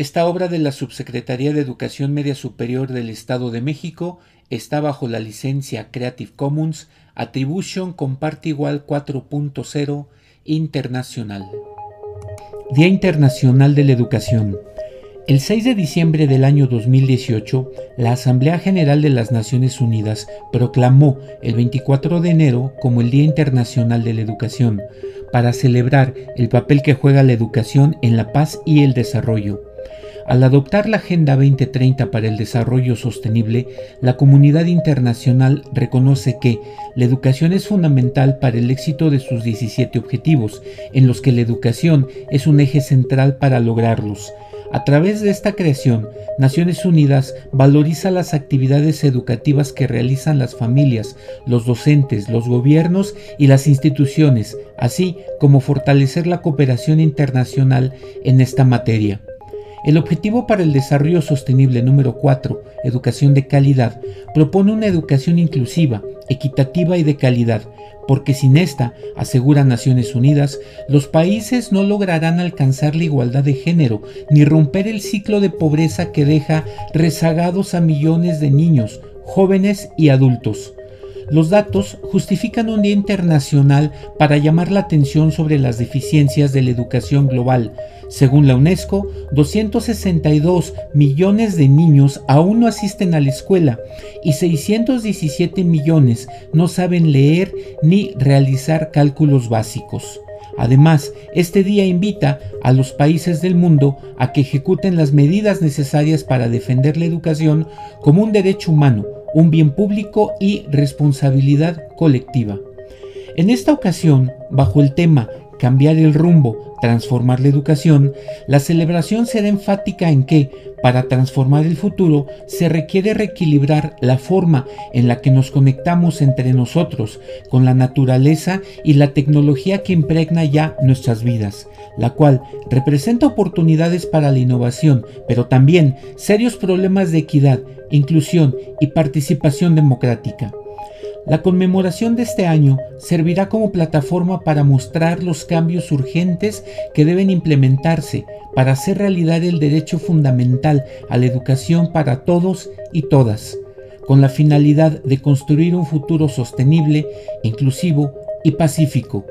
Esta obra de la Subsecretaría de Educación Media Superior del Estado de México está bajo la licencia Creative Commons Attribution Comparte Igual 4.0 Internacional. Día Internacional de la Educación. El 6 de diciembre del año 2018, la Asamblea General de las Naciones Unidas proclamó el 24 de enero como el Día Internacional de la Educación, para celebrar el papel que juega la educación en la paz y el desarrollo. Al adoptar la Agenda 2030 para el Desarrollo Sostenible, la comunidad internacional reconoce que la educación es fundamental para el éxito de sus 17 objetivos, en los que la educación es un eje central para lograrlos. A través de esta creación, Naciones Unidas valoriza las actividades educativas que realizan las familias, los docentes, los gobiernos y las instituciones, así como fortalecer la cooperación internacional en esta materia. El Objetivo para el Desarrollo Sostenible número 4, Educación de Calidad, propone una educación inclusiva, equitativa y de calidad, porque sin esta, asegura Naciones Unidas, los países no lograrán alcanzar la igualdad de género ni romper el ciclo de pobreza que deja rezagados a millones de niños, jóvenes y adultos. Los datos justifican un día internacional para llamar la atención sobre las deficiencias de la educación global. Según la UNESCO, 262 millones de niños aún no asisten a la escuela y 617 millones no saben leer ni realizar cálculos básicos. Además, este día invita a los países del mundo a que ejecuten las medidas necesarias para defender la educación como un derecho humano un bien público y responsabilidad colectiva. En esta ocasión, bajo el tema Cambiar el rumbo, transformar la educación, la celebración será enfática en que, para transformar el futuro, se requiere reequilibrar la forma en la que nos conectamos entre nosotros, con la naturaleza y la tecnología que impregna ya nuestras vidas, la cual representa oportunidades para la innovación, pero también serios problemas de equidad inclusión y participación democrática. La conmemoración de este año servirá como plataforma para mostrar los cambios urgentes que deben implementarse para hacer realidad el derecho fundamental a la educación para todos y todas, con la finalidad de construir un futuro sostenible, inclusivo y pacífico.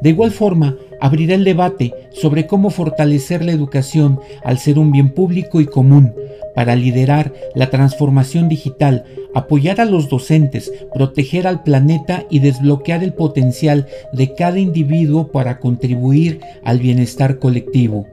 De igual forma, abrirá el debate sobre cómo fortalecer la educación al ser un bien público y común, para liderar la transformación digital, apoyar a los docentes, proteger al planeta y desbloquear el potencial de cada individuo para contribuir al bienestar colectivo.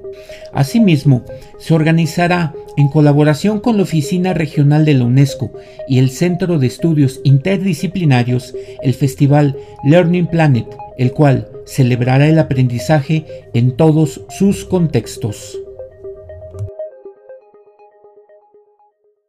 Asimismo, se organizará en colaboración con la Oficina Regional de la UNESCO y el Centro de Estudios Interdisciplinarios el Festival Learning Planet, el cual celebrará el aprendizaje en todos sus contextos.